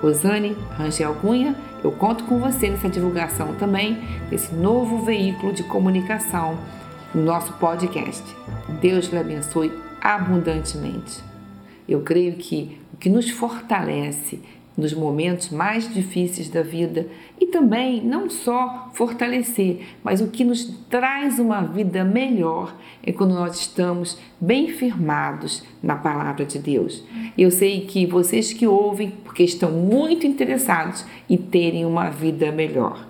Rosane Rangel Cunha, eu conto com você nessa divulgação também desse novo veículo de comunicação no nosso podcast. Deus lhe abençoe abundantemente. Eu creio que o que nos fortalece nos momentos mais difíceis da vida e também não só fortalecer, mas o que nos traz uma vida melhor é quando nós estamos bem firmados na palavra de Deus. Eu sei que vocês que ouvem, porque estão muito interessados em terem uma vida melhor.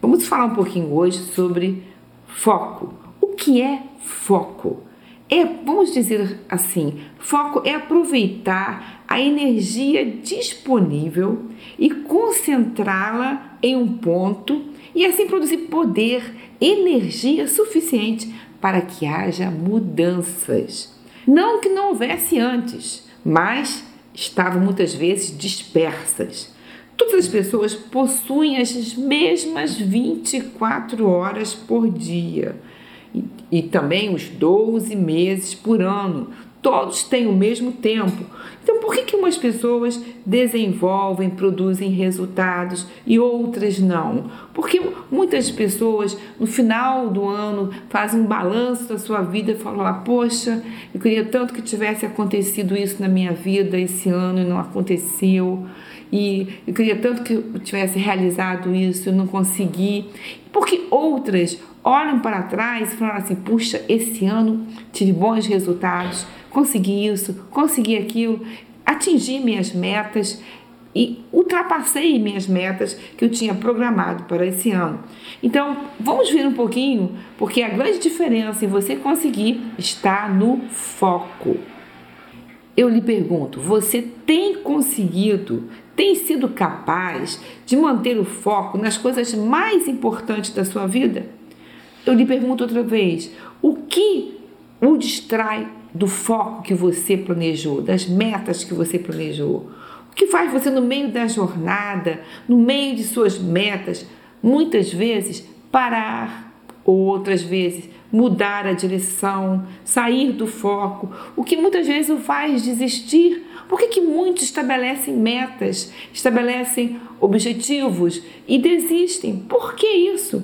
Vamos falar um pouquinho hoje sobre foco. O que é foco? É, vamos dizer assim, foco é aproveitar a energia disponível e concentrá-la em um ponto e assim produzir poder, energia suficiente para que haja mudanças. Não que não houvesse antes, mas estavam muitas vezes dispersas. Todas as pessoas possuem as mesmas 24 horas por dia e, e também os 12 meses por ano. Todos têm o mesmo tempo. Então, por que, que umas pessoas desenvolvem, produzem resultados e outras não? Porque muitas pessoas, no final do ano, fazem um balanço da sua vida e falam lá, poxa, eu queria tanto que tivesse acontecido isso na minha vida esse ano e não aconteceu. E eu queria tanto que eu tivesse realizado isso e não consegui. Porque outras olham para trás e falam assim: puxa, esse ano tive bons resultados, consegui isso, consegui aquilo, atingi minhas metas e ultrapassei minhas metas que eu tinha programado para esse ano. Então, vamos ver um pouquinho, porque a grande diferença em você conseguir está no foco. Eu lhe pergunto, você tem conseguido, tem sido capaz de manter o foco nas coisas mais importantes da sua vida? Eu lhe pergunto outra vez: o que o distrai do foco que você planejou, das metas que você planejou? O que faz você, no meio da jornada, no meio de suas metas, muitas vezes parar, ou outras vezes mudar a direção, sair do foco, o que muitas vezes o faz desistir? Por que, que muitos estabelecem metas, estabelecem objetivos e desistem? Por que isso?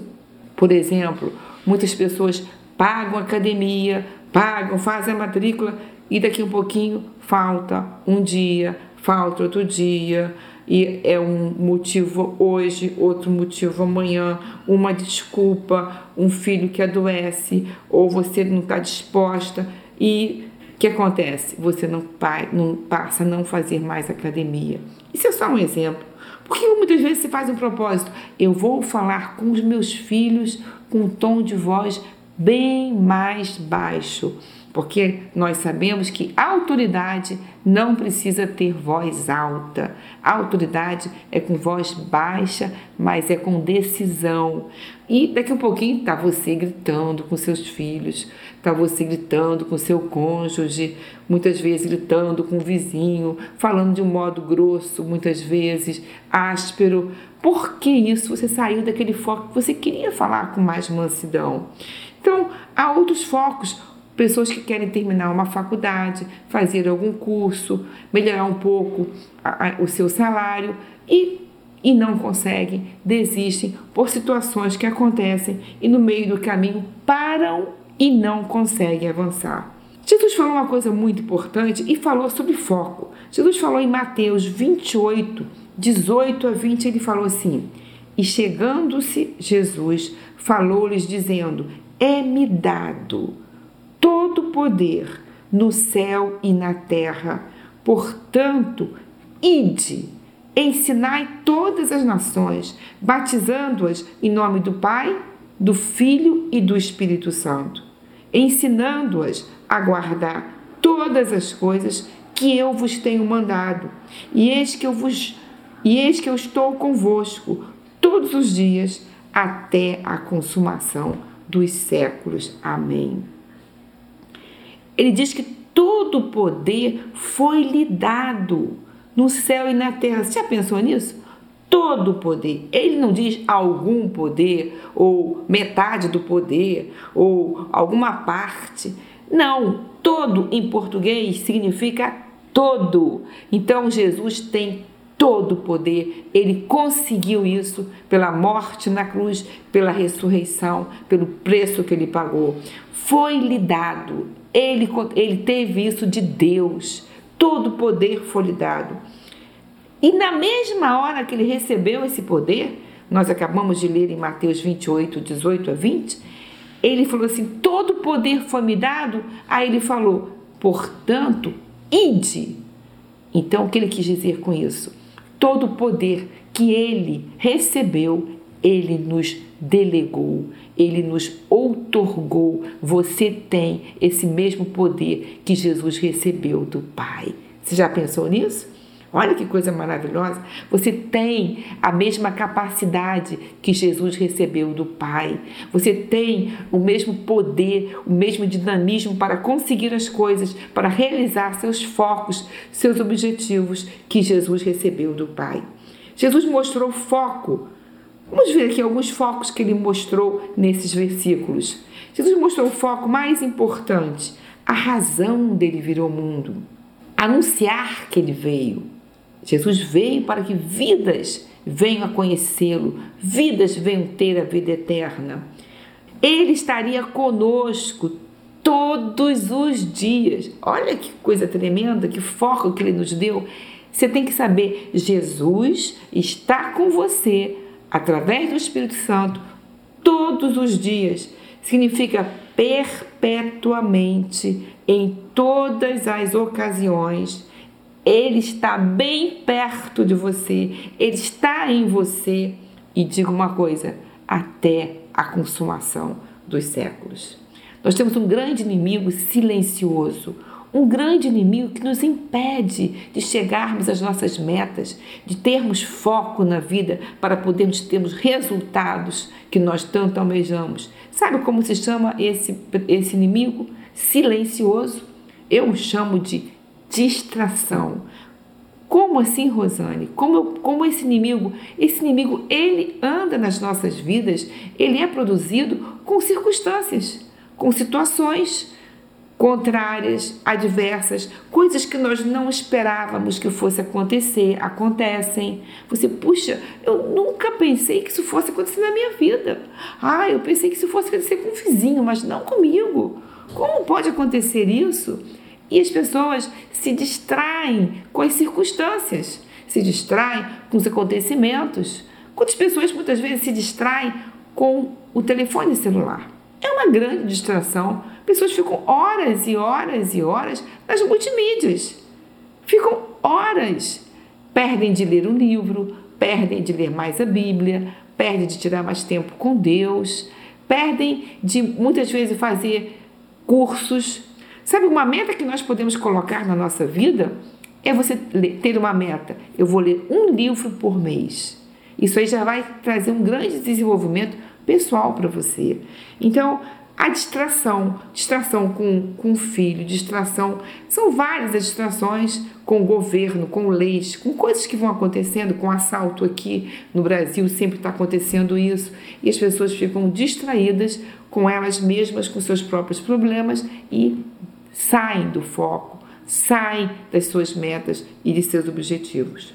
Por exemplo, muitas pessoas pagam academia, pagam, fazem a matrícula e daqui um pouquinho falta um dia, falta outro dia, e é um motivo hoje, outro motivo amanhã, uma desculpa, um filho que adoece, ou você não está disposta e o que acontece? Você não, não passa a não fazer mais academia. Isso é só um exemplo. Porque muitas vezes se faz um propósito. Eu vou falar com os meus filhos com um tom de voz bem mais baixo porque nós sabemos que a autoridade não precisa ter voz alta. A autoridade é com voz baixa, mas é com decisão. E daqui a pouquinho está você gritando com seus filhos, está você gritando com seu cônjuge, muitas vezes gritando com o vizinho, falando de um modo grosso, muitas vezes áspero. Por que isso? Você saiu daquele foco que você queria falar com mais mansidão. Então, há outros focos pessoas que querem terminar uma faculdade, fazer algum curso, melhorar um pouco a, a, o seu salário e, e não conseguem, desistem por situações que acontecem e no meio do caminho param e não conseguem avançar. Jesus falou uma coisa muito importante e falou sobre foco. Jesus falou em Mateus 28, 18 a 20, ele falou assim: E chegando-se Jesus, falou-lhes, dizendo: É-me dado todo poder no céu e na terra. Portanto, ide, ensinai todas as nações, batizando-as em nome do Pai, do Filho e do Espírito Santo, ensinando-as a guardar todas as coisas que eu vos tenho mandado. E eis que eu vos e eis que eu estou convosco todos os dias até a consumação dos séculos. Amém. Ele diz que todo o poder foi lhe dado no céu e na terra. Você já pensou nisso? Todo o poder. Ele não diz algum poder, ou metade do poder, ou alguma parte. Não, todo em português significa todo. Então Jesus tem todo o poder. Ele conseguiu isso pela morte na cruz, pela ressurreição, pelo preço que ele pagou. Foi-lhe dado. Ele, ele teve isso de Deus. Todo poder foi lhe dado. E na mesma hora que ele recebeu esse poder, nós acabamos de ler em Mateus 28, 18 a 20, ele falou assim: todo poder foi me dado. Aí ele falou: portanto, ide. Então, o que ele quis dizer com isso? Todo poder que ele recebeu, ele nos delegou, ele nos outorgou. Você tem esse mesmo poder que Jesus recebeu do Pai. Você já pensou nisso? Olha que coisa maravilhosa. Você tem a mesma capacidade que Jesus recebeu do Pai. Você tem o mesmo poder, o mesmo dinamismo para conseguir as coisas, para realizar seus focos, seus objetivos que Jesus recebeu do Pai. Jesus mostrou foco. Vamos ver aqui alguns focos que ele mostrou nesses versículos. Jesus mostrou o foco mais importante, a razão dele vir ao mundo, anunciar que ele veio Jesus veio para que vidas venham a conhecê-lo, vidas venham ter a vida eterna. Ele estaria conosco todos os dias. Olha que coisa tremenda, que foco que ele nos deu. Você tem que saber, Jesus está com você através do Espírito Santo todos os dias. Significa perpetuamente, em todas as ocasiões ele está bem perto de você, ele está em você. E digo uma coisa: até a consumação dos séculos. Nós temos um grande inimigo silencioso, um grande inimigo que nos impede de chegarmos às nossas metas, de termos foco na vida para podermos termos resultados que nós tanto almejamos. Sabe como se chama esse, esse inimigo? Silencioso. Eu o chamo de distração. Como assim, Rosane? Como, como esse inimigo? Esse inimigo, ele anda nas nossas vidas, ele é produzido com circunstâncias, com situações contrárias, adversas, coisas que nós não esperávamos que fosse acontecer, acontecem. Você, puxa, eu nunca pensei que isso fosse acontecer na minha vida. Ah, eu pensei que isso fosse acontecer com um vizinho, mas não comigo. Como pode acontecer isso? E as pessoas se distraem com as circunstâncias, se distraem com os acontecimentos. Quantas pessoas muitas vezes se distraem com o telefone celular? É uma grande distração. Pessoas ficam horas e horas e horas nas multimídias. Ficam horas. Perdem de ler um livro, perdem de ler mais a Bíblia, perdem de tirar mais tempo com Deus, perdem de muitas vezes fazer cursos Sabe, uma meta que nós podemos colocar na nossa vida é você ter uma meta. Eu vou ler um livro por mês. Isso aí já vai trazer um grande desenvolvimento pessoal para você. Então, a distração, distração com, com o filho, distração, são várias as distrações com o governo, com leis, com coisas que vão acontecendo, com assalto aqui no Brasil, sempre está acontecendo isso, e as pessoas ficam distraídas com elas mesmas, com seus próprios problemas e saem do foco, saem das suas metas e de seus objetivos.